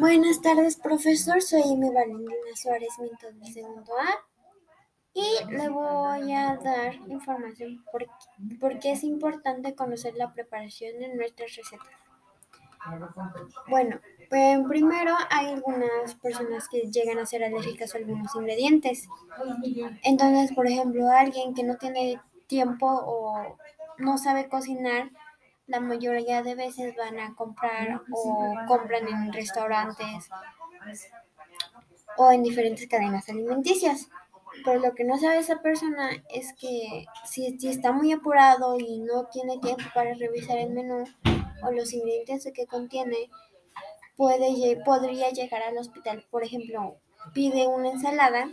Buenas tardes, profesor. Soy Amy Valentina Suárez Minto del segundo A y le voy a dar información por, por qué es importante conocer la preparación de nuestras recetas. Bueno, pues primero hay algunas personas que llegan a ser alérgicas a algunos ingredientes. Entonces, por ejemplo, alguien que no tiene tiempo o no sabe cocinar, la mayoría de veces van a comprar o compran en restaurantes o en diferentes cadenas alimenticias. Pero lo que no sabe esa persona es que si, si está muy apurado y no tiene tiempo para revisar el menú o los ingredientes que contiene, puede, podría llegar al hospital. Por ejemplo, pide una ensalada,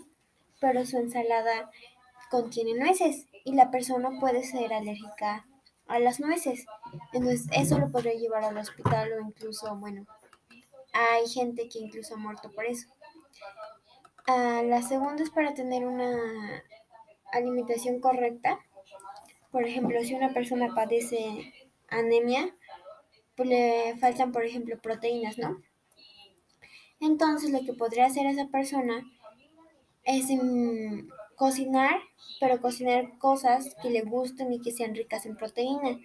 pero su ensalada contiene nueces y la persona puede ser alérgica a las nueces. Entonces eso lo podría llevar al hospital o incluso, bueno, hay gente que incluso ha muerto por eso. Uh, la segunda es para tener una alimentación correcta. Por ejemplo, si una persona padece anemia, pues le faltan, por ejemplo, proteínas, ¿no? Entonces lo que podría hacer esa persona es um, cocinar, pero cocinar cosas que le gusten y que sean ricas en proteína.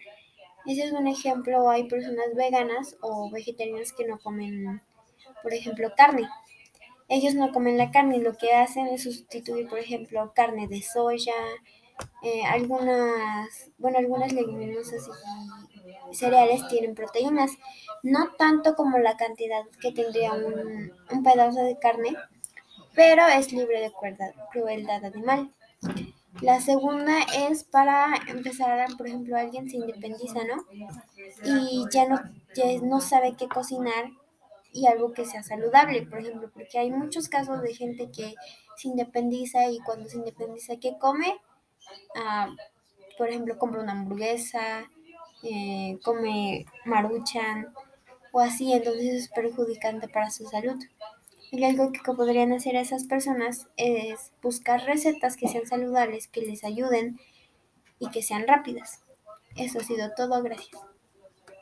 Ese es un ejemplo, hay personas veganas o vegetarianas que no comen, por ejemplo, carne. Ellos no comen la carne lo que hacen es sustituir, por ejemplo, carne de soya, eh, algunas, bueno, algunas leguminosas y cereales tienen proteínas, no tanto como la cantidad que tendría un pedazo de carne, pero es libre de crueldad animal. La segunda es para empezar, por ejemplo, alguien se independiza, ¿no? Y ya no, ya no sabe qué cocinar y algo que sea saludable, por ejemplo, porque hay muchos casos de gente que se independiza y cuando se independiza, ¿qué come? Ah, por ejemplo, compra una hamburguesa, eh, come maruchan o así, entonces es perjudicante para su salud. Y algo que podrían hacer esas personas es buscar recetas que sean saludables, que les ayuden y que sean rápidas. Eso ha sido todo, gracias.